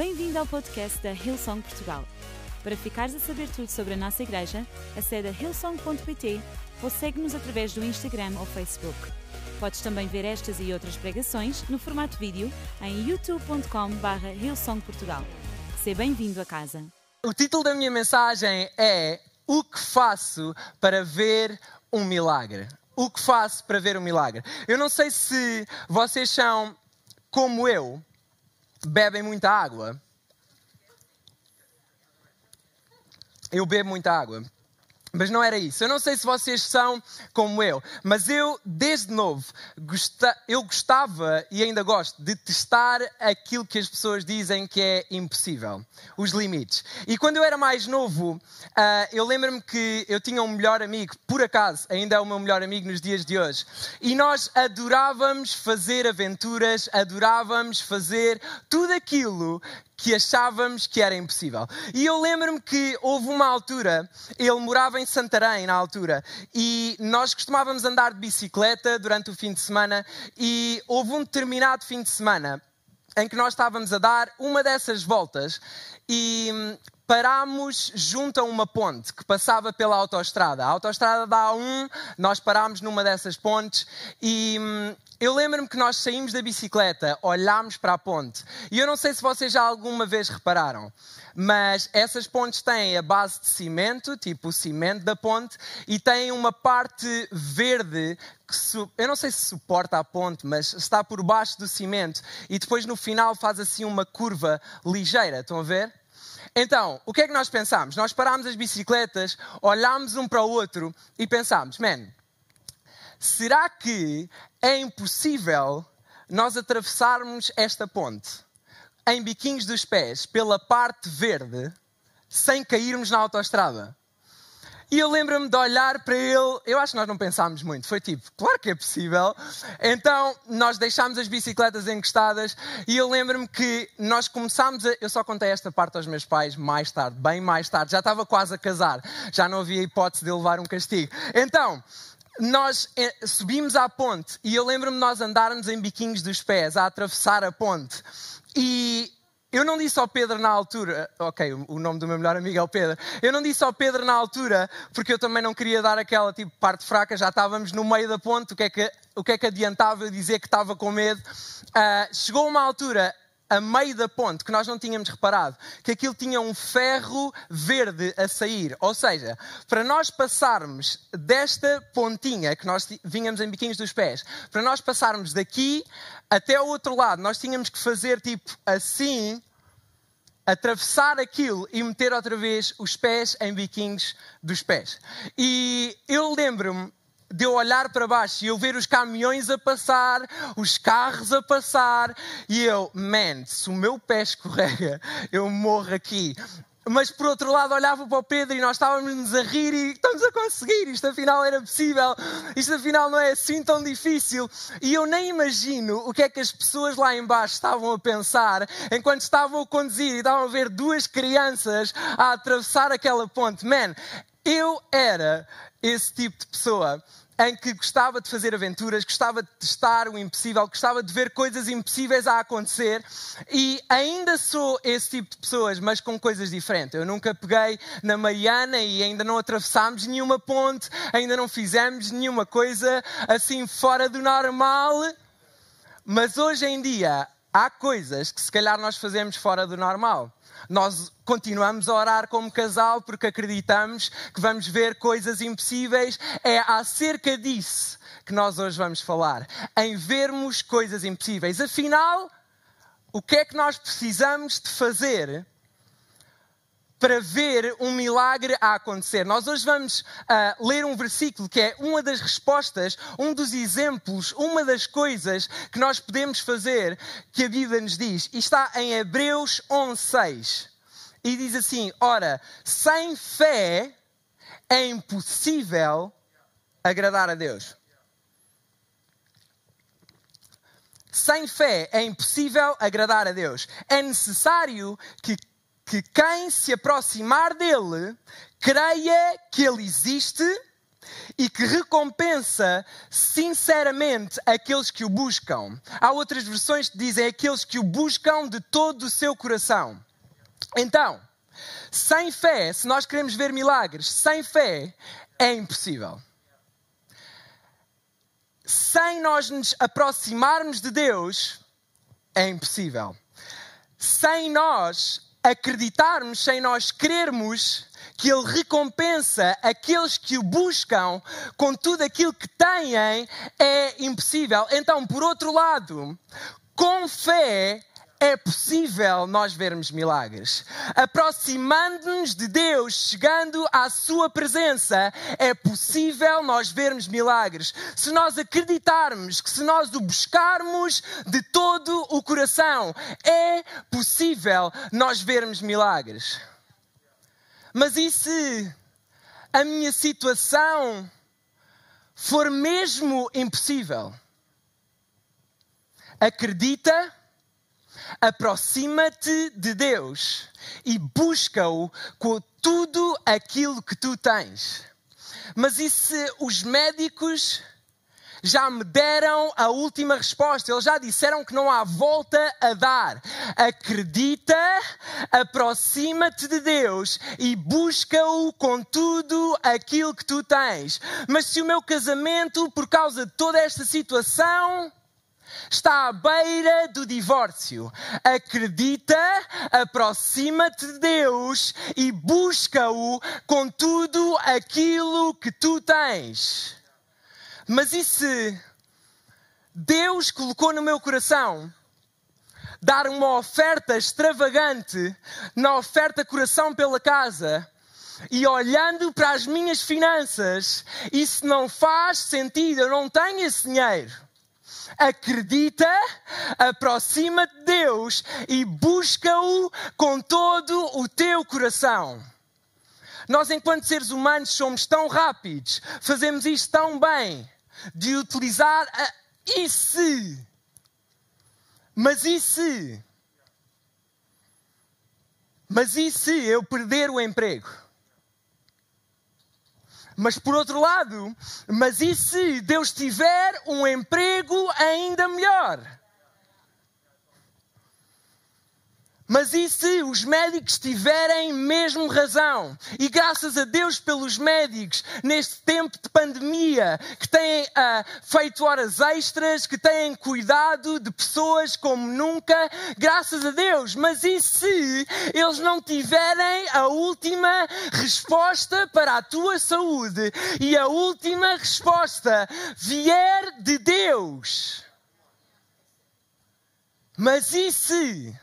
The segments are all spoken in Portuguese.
Bem-vindo ao podcast da Hillsong Portugal. Para ficares a saber tudo sobre a nossa igreja, acede a hillsong.pt ou segue-nos através do Instagram ou Facebook. Podes também ver estas e outras pregações no formato vídeo em youtube.com.br hillsongportugal. Seja bem-vindo a casa. O título da minha mensagem é O que faço para ver um milagre? O que faço para ver um milagre? Eu não sei se vocês são como eu, bebem muita água. Eu bebo muita água. Mas não era isso. Eu não sei se vocês são como eu, mas eu, desde novo, eu gostava e ainda gosto de testar aquilo que as pessoas dizem que é impossível, os limites. E quando eu era mais novo, ah, eu lembro-me que eu tinha um melhor amigo, por acaso, ainda é o meu melhor amigo nos dias de hoje, e nós adorávamos fazer aventuras, adorávamos fazer tudo aquilo que achávamos que era impossível. E eu lembro-me que houve uma altura, ele morava em Santarém na altura, e nós costumávamos andar de bicicleta durante o fim de semana, e houve um determinado fim de semana em que nós estávamos a dar uma dessas voltas e hum, parámos junto a uma ponte que passava pela autoestrada. A autoestrada dá a um, nós parámos numa dessas pontes e hum, eu lembro-me que nós saímos da bicicleta, olhámos para a ponte e eu não sei se vocês já alguma vez repararam, mas essas pontes têm a base de cimento, tipo o cimento da ponte, e têm uma parte verde que eu não sei se suporta a ponte, mas está por baixo do cimento e depois no final faz assim uma curva ligeira. Estão a ver? Então, o que é que nós pensámos? Nós parámos as bicicletas, olhámos um para o outro e pensámos: man, será que é impossível nós atravessarmos esta ponte em biquinhos dos pés pela parte verde sem cairmos na autoestrada? E eu lembro-me de olhar para ele, eu acho que nós não pensámos muito, foi tipo, claro que é possível. Então nós deixámos as bicicletas encostadas e eu lembro-me que nós começámos a. Eu só contei esta parte aos meus pais mais tarde, bem mais tarde, já estava quase a casar, já não havia hipótese de levar um castigo. Então nós eh, subimos à ponte e eu lembro-me de nós andarmos em biquinhos dos pés a atravessar a ponte. E eu não disse ao Pedro na altura, ok, o nome do meu melhor amigo é o Pedro. Eu não disse ao Pedro na altura, porque eu também não queria dar aquela tipo parte fraca, já estávamos no meio da ponte, o que é que, o que, é que adiantava eu dizer que estava com medo? Uh, chegou uma altura a meio da ponte, que nós não tínhamos reparado, que aquilo tinha um ferro verde a sair. Ou seja, para nós passarmos desta pontinha, que nós vínhamos em biquinhos dos pés, para nós passarmos daqui até o outro lado, nós tínhamos que fazer tipo assim, atravessar aquilo e meter outra vez os pés em biquinhos dos pés. E eu lembro-me de eu olhar para baixo e eu ver os caminhões a passar, os carros a passar, e eu, man, se o meu pé escorrega, eu morro aqui. Mas por outro lado olhava para o Pedro e nós estávamos a rir e estamos a conseguir, isto afinal era possível, isto afinal não é assim tão difícil. E eu nem imagino o que é que as pessoas lá embaixo estavam a pensar enquanto estavam a conduzir e estavam a ver duas crianças a atravessar aquela ponte. Man, eu era esse tipo de pessoa em que gostava de fazer aventuras, gostava de testar o impossível, gostava de ver coisas impossíveis a acontecer e ainda sou esse tipo de pessoas, mas com coisas diferentes. Eu nunca peguei na Mariana e ainda não atravessámos nenhuma ponte, ainda não fizemos nenhuma coisa assim fora do normal. Mas hoje em dia há coisas que se calhar nós fazemos fora do normal. Nós continuamos a orar como casal porque acreditamos que vamos ver coisas impossíveis. É acerca disso que nós hoje vamos falar. Em vermos coisas impossíveis. Afinal, o que é que nós precisamos de fazer para ver um milagre a acontecer. Nós hoje vamos uh, ler um versículo que é uma das respostas, um dos exemplos, uma das coisas que nós podemos fazer que a Bíblia nos diz. E está em Hebreus 11:6. E diz assim: Ora, sem fé é impossível agradar a Deus. Sem fé é impossível agradar a Deus. É necessário que que quem se aproximar dele creia que ele existe e que recompensa sinceramente aqueles que o buscam. Há outras versões que dizem aqueles que o buscam de todo o seu coração. Então, sem fé, se nós queremos ver milagres, sem fé é impossível. Sem nós nos aproximarmos de Deus, é impossível. Sem nós acreditarmos, sem nós crermos que Ele recompensa aqueles que o buscam com tudo aquilo que têm, é impossível. Então, por outro lado, com fé, é possível nós vermos milagres. Aproximando-nos de Deus, chegando à Sua presença, é possível nós vermos milagres. Se nós acreditarmos que se nós o buscarmos de todo o coração, é possível nós vermos milagres. Mas e se a minha situação for mesmo impossível? Acredita aproxima-te de Deus e busca-o com tudo aquilo que tu tens. Mas e se os médicos já me deram a última resposta. Eles já disseram que não há volta a dar. Acredita, aproxima-te de Deus e busca-o com tudo aquilo que tu tens. Mas se o meu casamento, por causa de toda esta situação, está à beira do divórcio. Acredita, aproxima-te de Deus e busca-o com tudo aquilo que tu tens. Mas e se Deus colocou no meu coração dar uma oferta extravagante na oferta coração pela casa? e olhando para as minhas finanças, isso não faz sentido, eu não tenho esse dinheiro acredita, aproxima-te de Deus e busca-o com todo o teu coração. Nós, enquanto seres humanos, somos tão rápidos, fazemos isto tão bem, de utilizar a e se? Mas e se? Mas e se eu perder o emprego? Mas por outro lado, mas e se Deus tiver um emprego ainda melhor? Mas e se os médicos tiverem mesmo razão? E graças a Deus pelos médicos, neste tempo de pandemia, que têm uh, feito horas extras, que têm cuidado de pessoas como nunca, graças a Deus. Mas e se eles não tiverem a última resposta para a tua saúde e a última resposta vier de Deus? Mas e se?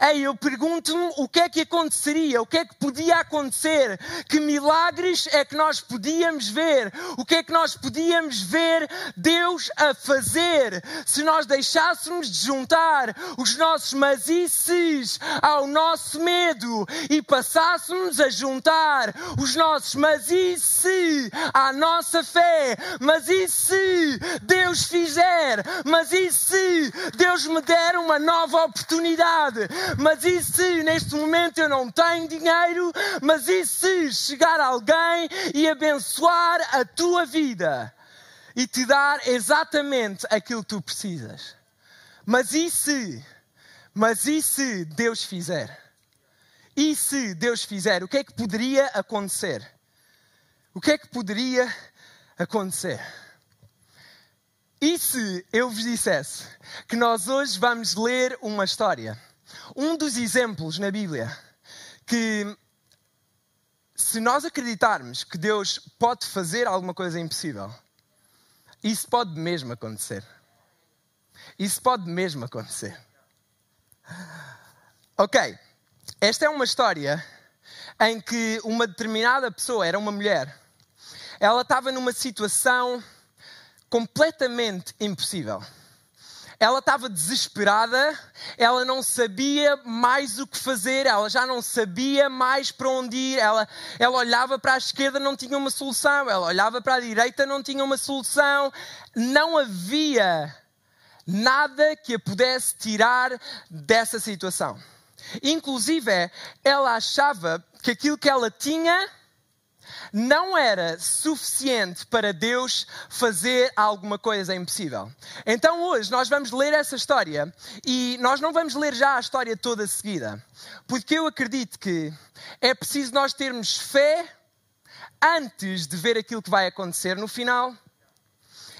Ei, eu pergunto-me o que é que aconteceria, o que é que podia acontecer, que milagres é que nós podíamos ver, o que é que nós podíamos ver Deus a fazer se nós deixássemos de juntar os nossos mazices ao nosso medo e passássemos a juntar os nossos mazices à nossa fé. Mas e se Deus fizer? Mas e se Deus me der uma nova oportunidade? Mas e se neste momento eu não tenho dinheiro? Mas e se chegar alguém e abençoar a tua vida e te dar exatamente aquilo que tu precisas? Mas e se? Mas e se Deus fizer? E se Deus fizer? O que é que poderia acontecer? O que é que poderia acontecer? E se eu vos dissesse que nós hoje vamos ler uma história? Um dos exemplos na Bíblia que, se nós acreditarmos que Deus pode fazer alguma coisa impossível, isso pode mesmo acontecer. Isso pode mesmo acontecer. Ok, esta é uma história em que uma determinada pessoa, era uma mulher, ela estava numa situação completamente impossível. Ela estava desesperada, ela não sabia mais o que fazer, ela já não sabia mais para onde ir. Ela, ela olhava para a esquerda, não tinha uma solução, ela olhava para a direita, não tinha uma solução. Não havia nada que a pudesse tirar dessa situação. Inclusive, ela achava que aquilo que ela tinha não era suficiente para Deus fazer alguma coisa impossível. Então hoje nós vamos ler essa história e nós não vamos ler já a história toda seguida, porque eu acredito que é preciso nós termos fé antes de ver aquilo que vai acontecer no final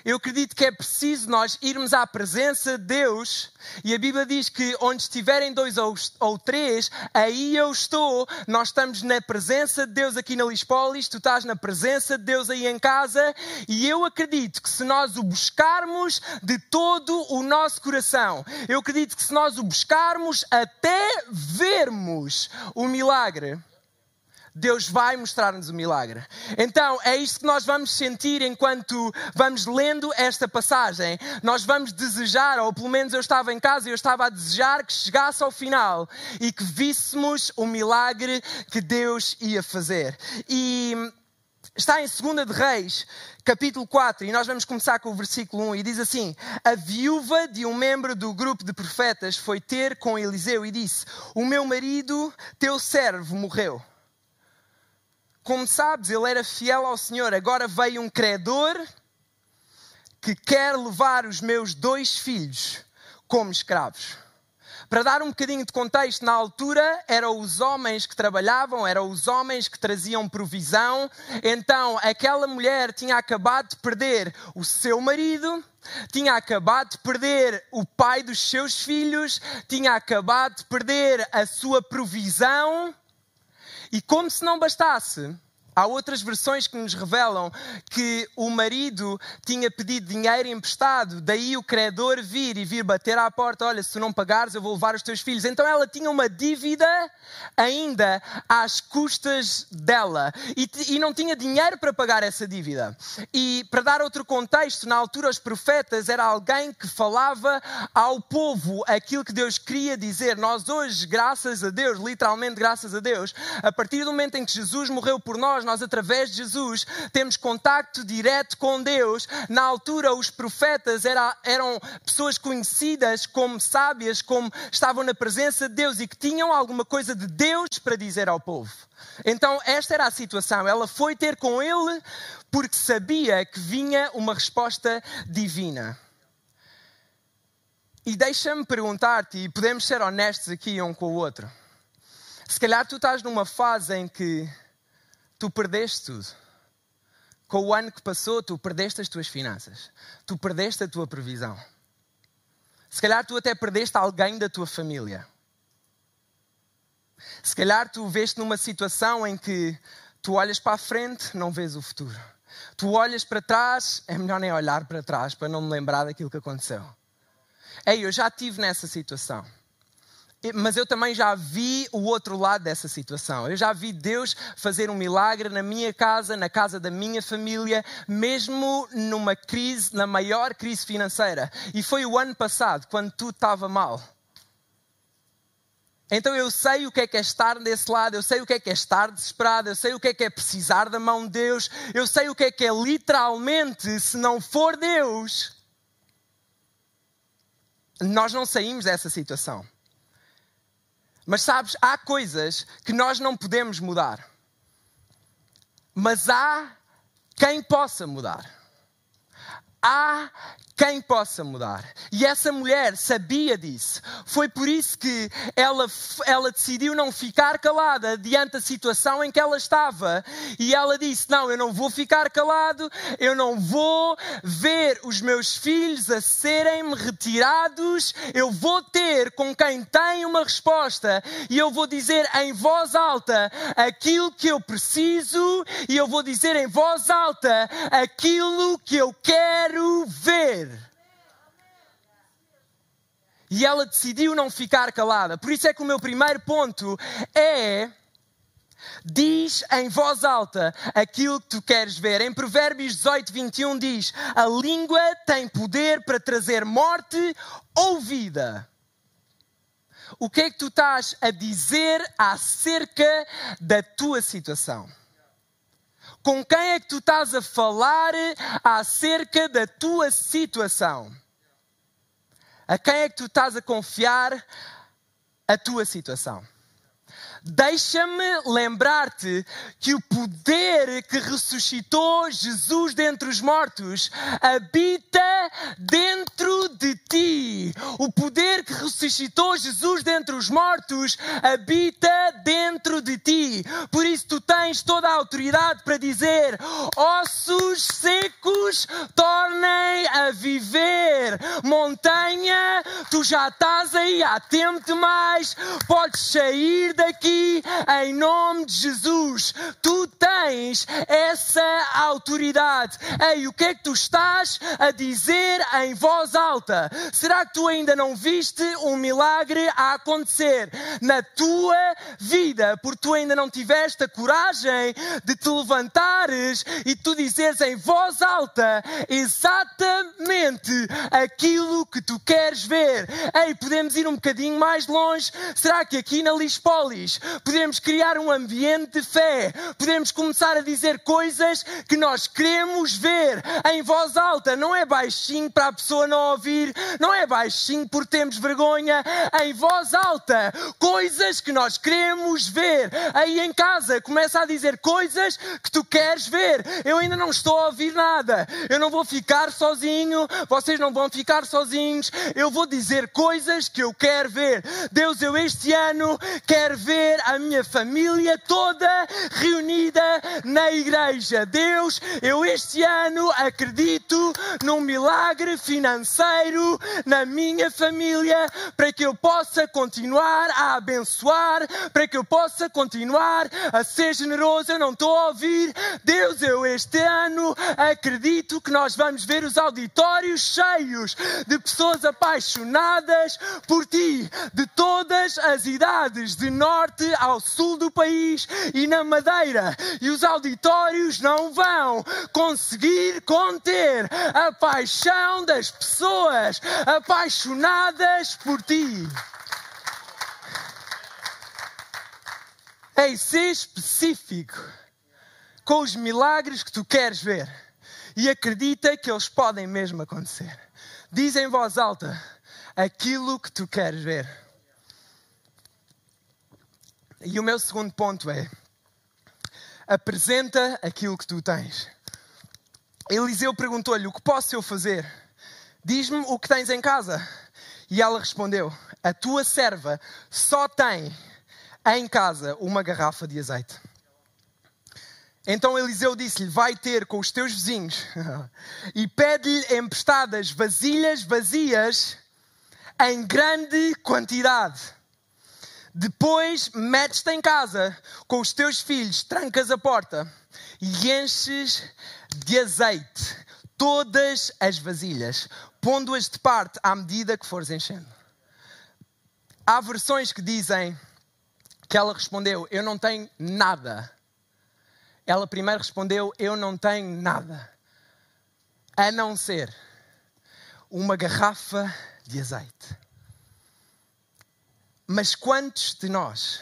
eu acredito que é preciso nós irmos à presença de Deus, e a Bíblia diz que onde estiverem dois ou, ou três, aí eu estou. Nós estamos na presença de Deus aqui na Lispolis, tu estás na presença de Deus aí em casa, e eu acredito que se nós o buscarmos de todo o nosso coração, eu acredito que se nós o buscarmos até vermos o milagre, Deus vai mostrar-nos o milagre. Então, é isto que nós vamos sentir enquanto vamos lendo esta passagem. Nós vamos desejar, ou pelo menos eu estava em casa e eu estava a desejar que chegasse ao final e que víssemos o milagre que Deus ia fazer. E está em 2 de Reis, capítulo 4, e nós vamos começar com o versículo 1, e diz assim: A viúva de um membro do grupo de profetas foi ter com Eliseu e disse: O meu marido, teu servo, morreu como sabes, ele era fiel ao Senhor. Agora veio um credor que quer levar os meus dois filhos como escravos. Para dar um bocadinho de contexto, na altura eram os homens que trabalhavam, eram os homens que traziam provisão. Então, aquela mulher tinha acabado de perder o seu marido, tinha acabado de perder o pai dos seus filhos, tinha acabado de perder a sua provisão e como se não bastasse, Há outras versões que nos revelam que o marido tinha pedido dinheiro emprestado, daí o credor vir e vir bater à porta: Olha, se tu não pagares, eu vou levar os teus filhos. Então ela tinha uma dívida ainda às custas dela e, e não tinha dinheiro para pagar essa dívida. E para dar outro contexto, na altura, os profetas era alguém que falava ao povo aquilo que Deus queria dizer. Nós, hoje, graças a Deus, literalmente graças a Deus, a partir do momento em que Jesus morreu por nós, nós, através de Jesus, temos contacto direto com Deus. Na altura, os profetas era, eram pessoas conhecidas como sábias, como estavam na presença de Deus e que tinham alguma coisa de Deus para dizer ao povo. Então, esta era a situação. Ela foi ter com ele porque sabia que vinha uma resposta divina. E deixa-me perguntar-te, e podemos ser honestos aqui um com o outro. Se calhar tu estás numa fase em que tu perdeste tudo. Com o ano que passou, tu perdeste as tuas finanças. Tu perdeste a tua previsão. Se calhar tu até perdeste alguém da tua família. Se calhar tu vês-te numa situação em que tu olhas para a frente, não vês o futuro. Tu olhas para trás, é melhor nem olhar para trás para não me lembrar daquilo que aconteceu. Ei, eu já estive nessa situação. Mas eu também já vi o outro lado dessa situação. Eu já vi Deus fazer um milagre na minha casa, na casa da minha família, mesmo numa crise, na maior crise financeira. E foi o ano passado, quando tudo estava mal. Então eu sei o que é que é estar desse lado, eu sei o que é que é estar desesperado, eu sei o que é que é precisar da mão de Deus, eu sei o que é que é literalmente, se não for Deus, nós não saímos dessa situação. Mas sabes, há coisas que nós não podemos mudar. Mas há quem possa mudar. Há quem possa mudar. E essa mulher sabia disso. Foi por isso que ela, ela decidiu não ficar calada diante da situação em que ela estava. E ela disse: Não, eu não vou ficar calado, eu não vou ver os meus filhos a serem-me retirados, eu vou ter com quem tem uma resposta e eu vou dizer em voz alta aquilo que eu preciso e eu vou dizer em voz alta aquilo que eu quero ver. E ela decidiu não ficar calada. Por isso é que o meu primeiro ponto é. Diz em voz alta aquilo que tu queres ver. Em Provérbios 18, 21 diz: A língua tem poder para trazer morte ou vida. O que é que tu estás a dizer acerca da tua situação? Com quem é que tu estás a falar acerca da tua situação? A quem é que tu estás a confiar a tua situação? Deixa-me lembrar-te que o poder que ressuscitou Jesus dentre os mortos habita dentro de ti. O poder que ressuscitou Jesus dentre os mortos habita dentro de ti. Por isso tu tens toda a autoridade para dizer: ossos secos tornem a viver. Montanha, tu já estás aí há tempo demais. Podes sair daqui em nome de Jesus. Tu tens essa autoridade. Ei, o que é que tu estás a dizer em voz alta? Será que tu ainda não viste um milagre a acontecer na tua vida? Porque tu ainda não tiveste a coragem de te levantares e tu dizeres em voz alta exatamente aquilo que tu queres ver. Ei, podemos ir um bocadinho mais longe? Será que aqui na Lispolis podemos criar um ambiente de fé? Podemos começar a dizer coisas que nós queremos ver em voz alta. Não é baixinho para a pessoa não ouvir, não é baixinho porque temos vergonha. Em voz alta, coisas que nós queremos ver. Aí em casa, começa a dizer coisas que tu queres ver. Eu ainda não estou a ouvir nada. Eu não vou ficar sozinho. Vocês não vão ficar sozinhos. Eu vou dizer coisas que eu quero ver. Deus, eu este ano quero ver a minha família toda reunida na igreja. Deus, eu este ano acredito num milagre financeiro na minha família para que eu possa continuar a abençoar, para que eu possa continuar a ser generoso. Eu não estou a ouvir. Deus, eu este ano acredito que nós vamos ver os auditórios cheios de pessoas apaixonadas por ti, de todas as idades, de norte ao sul do país e na Madeira. E os auditórios não vão conseguir conter a paixão das pessoas apaixonadas por ti. Ei, ser específico com os milagres que tu queres ver e acredita que eles podem mesmo acontecer. Diz em voz alta aquilo que tu queres ver. E o meu segundo ponto é: apresenta aquilo que tu tens. Eliseu perguntou-lhe: O que posso eu fazer? Diz-me o que tens em casa. E ela respondeu: A tua serva só tem em casa uma garrafa de azeite. Então Eliseu disse-lhe: Vai ter com os teus vizinhos e pede-lhe emprestadas vasilhas vazias em grande quantidade. Depois metes-te em casa com os teus filhos, trancas a porta e enches de azeite todas as vasilhas, pondo-as de parte à medida que fores enchendo. Há versões que dizem que ela respondeu: Eu não tenho nada ela primeiro respondeu: Eu não tenho nada a não ser uma garrafa de azeite. Mas quantos de nós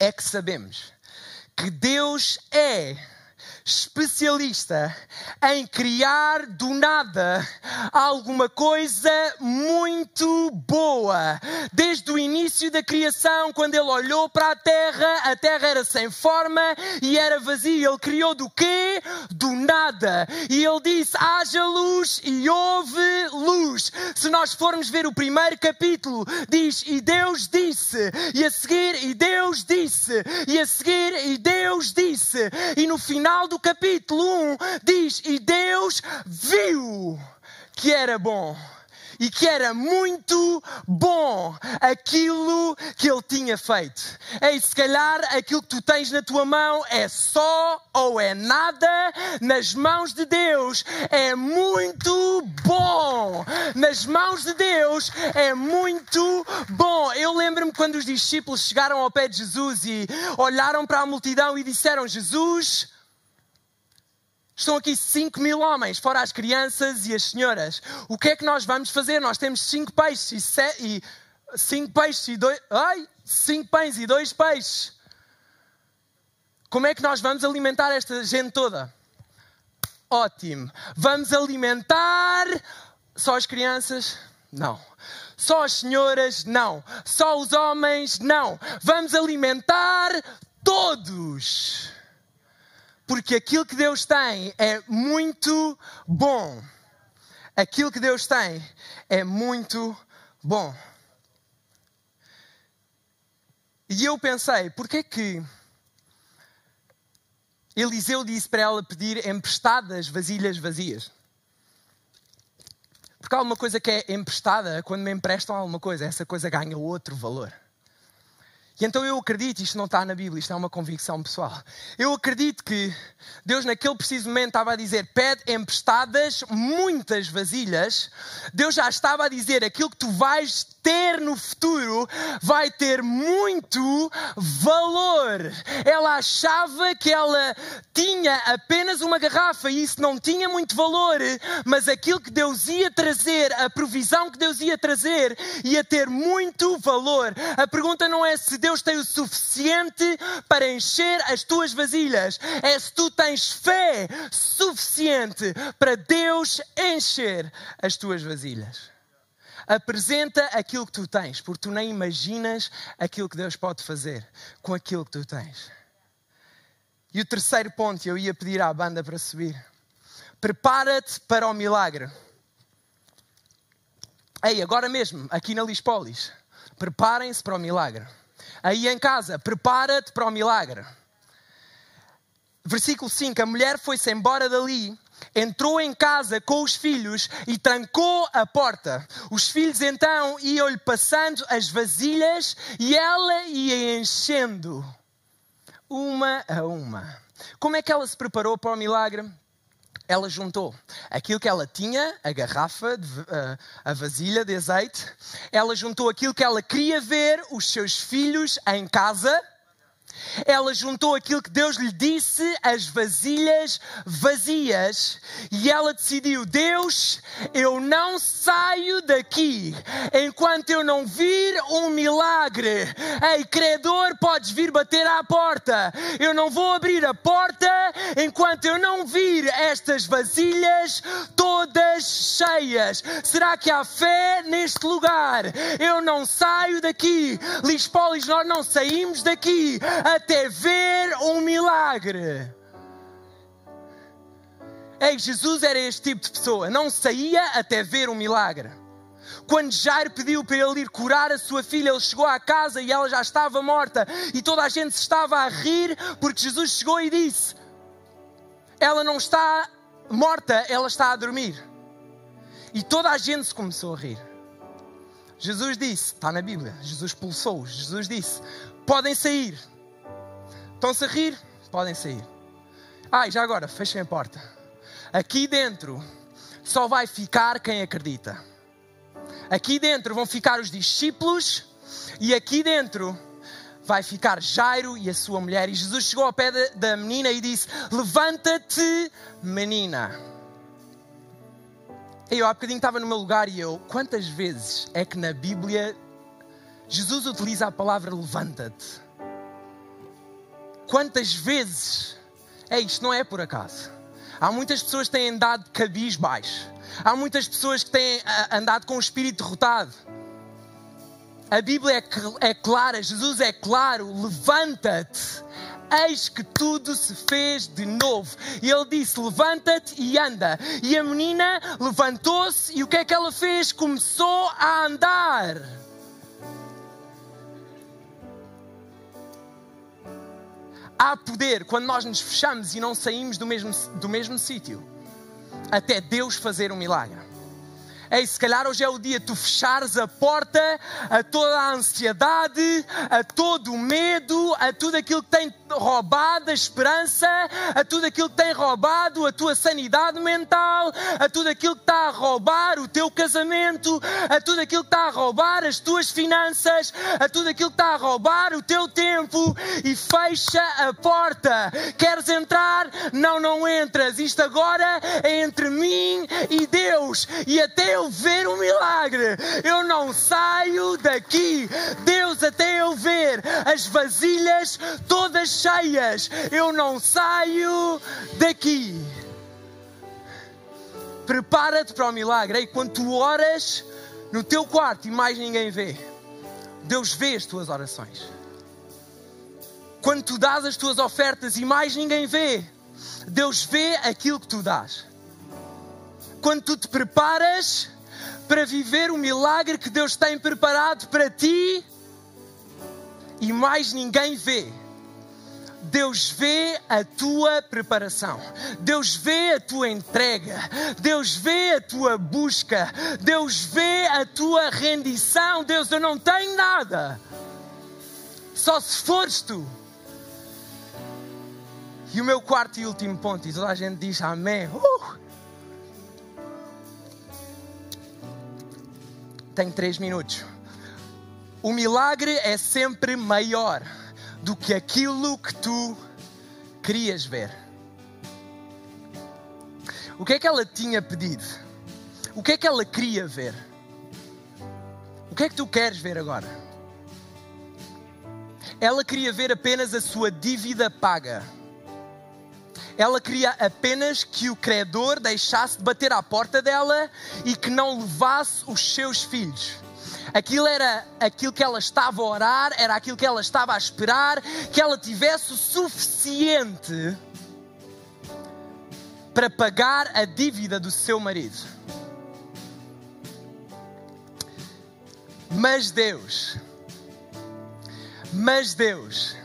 é que sabemos que Deus é especialista em criar do nada alguma coisa muito boa. Desde o início da criação, quando ele olhou para a terra, a terra era sem forma e era vazia. Ele criou do quê? Do nada. E ele disse: haja luz e houve luz. Se nós formos ver o primeiro capítulo, diz: e Deus disse, e a seguir, e Deus disse, e a seguir, e Deus disse. E no final do do capítulo 1 diz: E Deus viu que era bom e que era muito bom aquilo que ele tinha feito. Ei, se calhar aquilo que tu tens na tua mão é só ou é nada, nas mãos de Deus é muito bom. Nas mãos de Deus é muito bom. Eu lembro-me quando os discípulos chegaram ao pé de Jesus e olharam para a multidão e disseram: Jesus Estão aqui 5 mil homens, fora as crianças e as senhoras. O que é que nós vamos fazer? Nós temos 5 peixes e, sete, e cinco peixes e dois. Ai! 5 pães e dois peixes. Como é que nós vamos alimentar esta gente toda? Ótimo. Vamos alimentar só as crianças? Não. Só as senhoras? Não. Só os homens? Não. Vamos alimentar todos. Porque aquilo que Deus tem é muito bom. Aquilo que Deus tem é muito bom. E eu pensei, porquê que Eliseu disse para ela pedir emprestadas vasilhas vazias? Porque há alguma coisa que é emprestada, quando me emprestam alguma coisa, essa coisa ganha outro valor. E então eu acredito, isto não está na Bíblia, isto é uma convicção pessoal. Eu acredito que Deus, naquele preciso momento, estava a dizer: pede emprestadas muitas vasilhas. Deus já estava a dizer: aquilo que tu vais ter no futuro vai ter muito valor. Ela achava que ela tinha apenas uma garrafa e isso não tinha muito valor, mas aquilo que Deus ia trazer, a provisão que Deus ia trazer, ia ter muito valor. A pergunta não é se Deus tem o suficiente para encher as tuas vasilhas, é se tu tens fé suficiente para Deus encher as tuas vasilhas. Apresenta aquilo que tu tens, porque tu nem imaginas aquilo que Deus pode fazer com aquilo que tu tens. E o terceiro ponto, eu ia pedir à banda para subir. Prepara-te para o milagre. Ei, agora mesmo, aqui na Lispolis, preparem-se para o milagre. Aí em casa, prepara-te para o milagre. Versículo 5: A mulher foi-se embora dali entrou em casa com os filhos e trancou a porta. Os filhos então iam-lhe passando as vasilhas e ela ia enchendo uma a uma. Como é que ela se preparou para o milagre? Ela juntou aquilo que ela tinha, a garrafa, de, uh, a vasilha de azeite, ela juntou aquilo que ela queria ver, os seus filhos em casa ela juntou aquilo que Deus lhe disse, as vasilhas vazias, e ela decidiu: Deus, eu não saio daqui enquanto eu não vir um milagre. Ei, credor, podes vir bater à porta. Eu não vou abrir a porta enquanto eu não vir estas vasilhas todas cheias. Será que há fé neste lugar? Eu não saio daqui. Lispolis, nós não saímos daqui até ver um milagre. Ei, Jesus era este tipo de pessoa, não saía até ver um milagre. Quando Jairo pediu para ele ir curar a sua filha, ele chegou à casa e ela já estava morta, e toda a gente estava a rir porque Jesus chegou e disse: Ela não está morta, ela está a dormir. E toda a gente se começou a rir. Jesus disse, está na Bíblia, Jesus expulsou-os. Jesus disse: Podem sair. Estão-se a rir? Podem sair. Ai, já agora, fechem a porta. Aqui dentro só vai ficar quem acredita. Aqui dentro vão ficar os discípulos e aqui dentro vai ficar Jairo e a sua mulher. E Jesus chegou ao pé da menina e disse: Levanta-te, menina. Eu há bocadinho estava no meu lugar e eu, quantas vezes é que na Bíblia Jesus utiliza a palavra levanta-te? Quantas vezes? É isto, não é por acaso. Há muitas pessoas que têm andado cabisbaixo. Há muitas pessoas que têm ah, andado com o espírito derrotado. A Bíblia é, é clara, Jesus é claro: levanta-te, eis que tudo se fez de novo. E ele disse: Levanta-te e anda. E a menina levantou-se e o que é que ela fez? Começou a andar. Há poder quando nós nos fechamos e não saímos do mesmo, do mesmo sítio, até Deus fazer um milagre. Ei, se calhar hoje é o dia tu fechares a porta a toda a ansiedade, a todo o medo, a tudo aquilo que tem roubado a esperança, a tudo aquilo que tem roubado a tua sanidade mental, a tudo aquilo que está a roubar o teu casamento, a tudo aquilo que está a roubar as tuas finanças, a tudo aquilo que está a roubar o teu tempo e fecha a porta. Queres entrar? Não, não entras. Isto agora é entre mim e Deus. E até eu ver um milagre, eu não saio daqui. Deus, até eu ver as vasilhas todas cheias, eu não saio daqui. Prepara-te para o milagre. E quando tu oras, no teu quarto e mais ninguém vê, Deus vê as tuas orações. Quando tu dás as tuas ofertas e mais ninguém vê, Deus vê aquilo que tu dás. Quando tu te preparas para viver o milagre que Deus tem preparado para ti e mais ninguém vê, Deus vê a tua preparação, Deus vê a tua entrega, Deus vê a tua busca, Deus vê a tua rendição. Deus, eu não tenho nada, só se fores tu. E o meu quarto e último ponto, e toda a gente diz amém. Uh! Tenho três minutos. O milagre é sempre maior do que aquilo que tu querias ver. O que é que ela tinha pedido? O que é que ela queria ver? O que é que tu queres ver agora? Ela queria ver apenas a sua dívida paga. Ela queria apenas que o credor deixasse de bater à porta dela e que não levasse os seus filhos. Aquilo era aquilo que ela estava a orar, era aquilo que ela estava a esperar, que ela tivesse o suficiente para pagar a dívida do seu marido. Mas Deus, mas Deus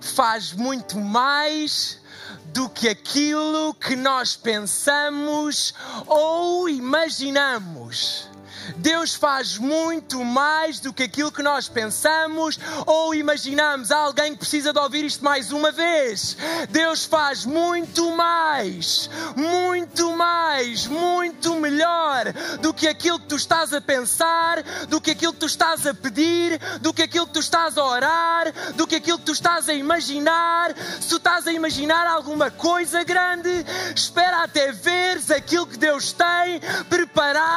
faz muito mais do que aquilo que nós pensamos ou imaginamos. Deus faz muito mais do que aquilo que nós pensamos ou imaginamos. Há alguém que precisa de ouvir isto mais uma vez. Deus faz muito mais, muito mais, muito melhor do que aquilo que tu estás a pensar, do que aquilo que tu estás a pedir, do que aquilo que tu estás a orar, do que aquilo que tu estás a imaginar. Se tu estás a imaginar alguma coisa grande, espera até veres aquilo que Deus tem preparado para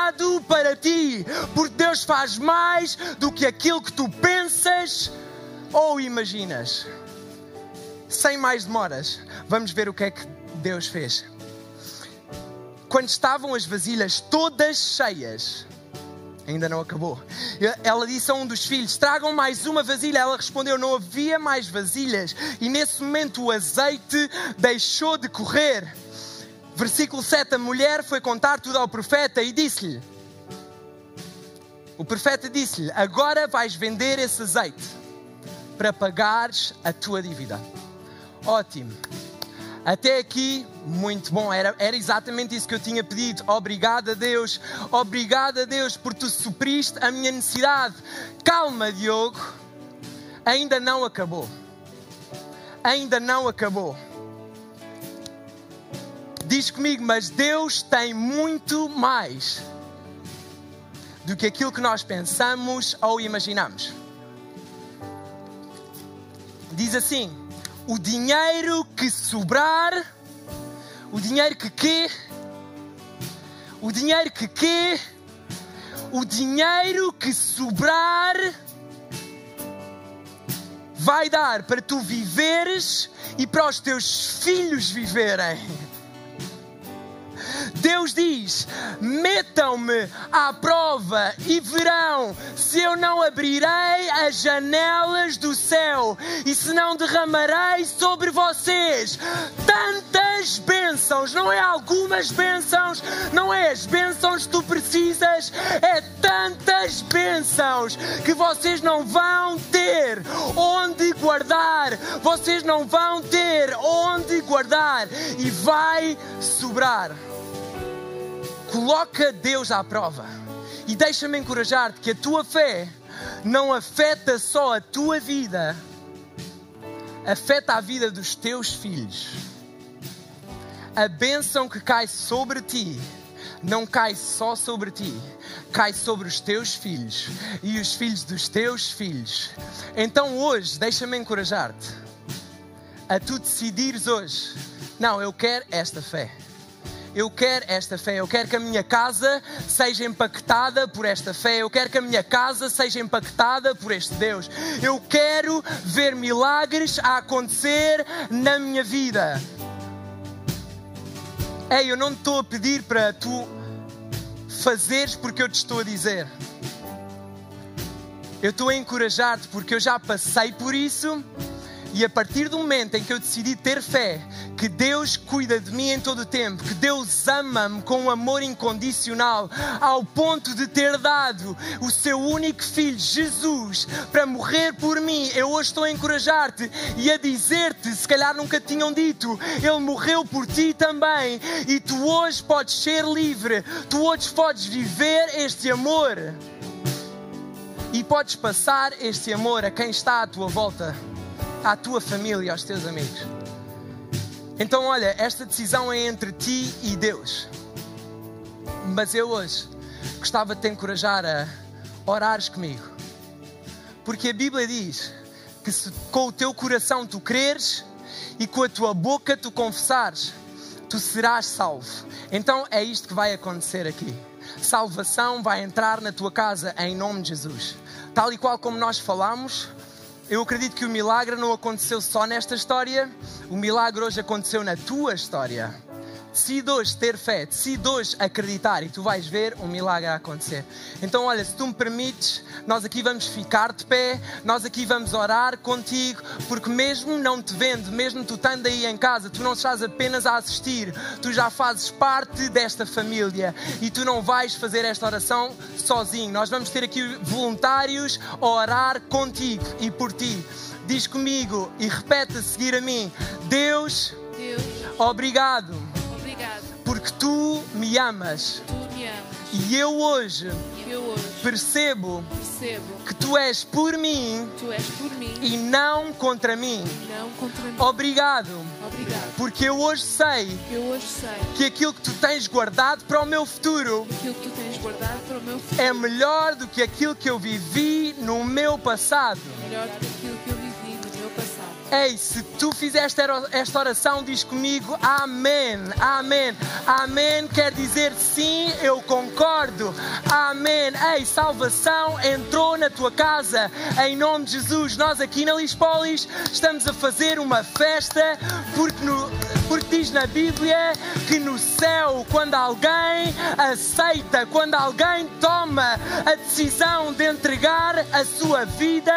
porque Deus faz mais do que aquilo que tu pensas ou imaginas. Sem mais demoras, vamos ver o que é que Deus fez. Quando estavam as vasilhas todas cheias, ainda não acabou. Ela disse a um dos filhos: Tragam mais uma vasilha. Ela respondeu: Não havia mais vasilhas. E nesse momento o azeite deixou de correr. Versículo 7: A mulher foi contar tudo ao profeta e disse-lhe: o profeta disse-lhe: Agora vais vender esse azeite para pagares a tua dívida. Ótimo. Até aqui, muito bom. Era, era exatamente isso que eu tinha pedido. Obrigado a Deus. Obrigado a Deus por tu supriste a minha necessidade. Calma, Diogo. Ainda não acabou. Ainda não acabou. Diz comigo, mas Deus tem muito mais do que aquilo que nós pensamos ou imaginamos. Diz assim: o dinheiro que sobrar, o dinheiro que quê? O dinheiro que quê? O dinheiro que sobrar vai dar para tu viveres e para os teus filhos viverem. Deus diz: metam-me à prova e verão se eu não abrirei as janelas do céu e se não derramarei sobre vocês tantas bênçãos, não é algumas bênçãos, não é as bênçãos que tu precisas, é tantas bênçãos que vocês não vão ter onde guardar, vocês não vão ter onde guardar e vai sobrar. Coloca Deus à prova. E deixa-me encorajar-te que a tua fé não afeta só a tua vida, afeta a vida dos teus filhos. A bênção que cai sobre ti não cai só sobre ti, cai sobre os teus filhos e os filhos dos teus filhos. Então hoje, deixa-me encorajar-te a tu decidires hoje: não, eu quero esta fé eu quero esta fé, eu quero que a minha casa seja impactada por esta fé, eu quero que a minha casa seja impactada por este Deus, eu quero ver milagres a acontecer na minha vida. Ei, eu não estou a pedir para tu fazeres porque eu te estou a dizer. Eu estou a encorajar-te porque eu já passei por isso e a partir do momento em que eu decidi ter fé, que Deus cuida de mim em todo o tempo, que Deus ama-me com um amor incondicional, ao ponto de ter dado o seu único filho, Jesus, para morrer por mim, eu hoje estou a encorajar-te e a dizer-te, se calhar nunca tinham dito, Ele morreu por ti também, e tu hoje podes ser livre, tu hoje podes viver este amor. E podes passar este amor a quem está à tua volta à tua família, aos teus amigos. Então, olha, esta decisão é entre ti e Deus. Mas eu hoje gostava de te encorajar a orares comigo. Porque a Bíblia diz que se com o teu coração tu creres e com a tua boca tu confessares, tu serás salvo. Então é isto que vai acontecer aqui. Salvação vai entrar na tua casa em nome de Jesus. Tal e qual como nós falamos, eu acredito que o milagre não aconteceu só nesta história, o milagre hoje aconteceu na tua história. Decide hoje ter fé, decide hoje acreditar e tu vais ver um milagre a acontecer. Então, olha, se tu me permites, nós aqui vamos ficar de pé, nós aqui vamos orar contigo, porque mesmo não te vendo, mesmo tu estando aí em casa, tu não estás apenas a assistir, tu já fazes parte desta família e tu não vais fazer esta oração sozinho. Nós vamos ter aqui voluntários a orar contigo e por ti. Diz comigo e repete a seguir a mim: Deus, Deus, obrigado. Porque tu me amas. Tu me amas. E eu hoje eu hoje percebo percebo que tu és por mim és por mim e não contra mim. não contra mim. Obrigado, Obrigado. porque eu hoje sei Eu hoje sei que aquilo que tu tens guardado para o meu futuro que aquilo que tu tens guardado para o meu futuro é melhor do que aquilo que eu vivi no meu passado. é Ei, se tu fizeste esta oração, diz comigo Amém, Amém, Amém quer dizer sim, eu concordo, Amém. Ei, salvação entrou na tua casa em nome de Jesus. Nós aqui na Lispolis estamos a fazer uma festa porque, no, porque diz na Bíblia que no céu, quando alguém aceita, quando alguém toma a decisão de entregar a sua vida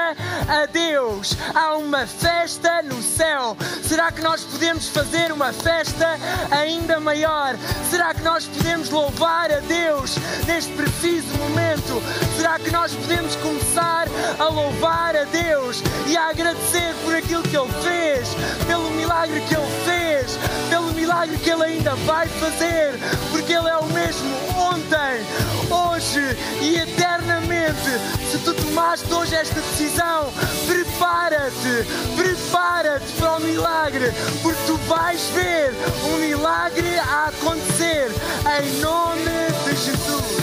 a Deus, há uma festa no céu. Será que nós podemos fazer uma festa ainda maior? Será que nós podemos louvar a Deus neste preciso momento? Será que nós podemos começar a louvar a Deus e a agradecer por aquilo que Ele fez, pelo milagre que Ele fez, pelo milagre que Ele ainda vai fazer, porque Ele é o mesmo ontem, hoje e eternamente. Se tu tomaste hoje esta decisão, prepara-te, prepara-te para o milagre, porque tu vais ver um milagre a acontecer em nome de Jesus.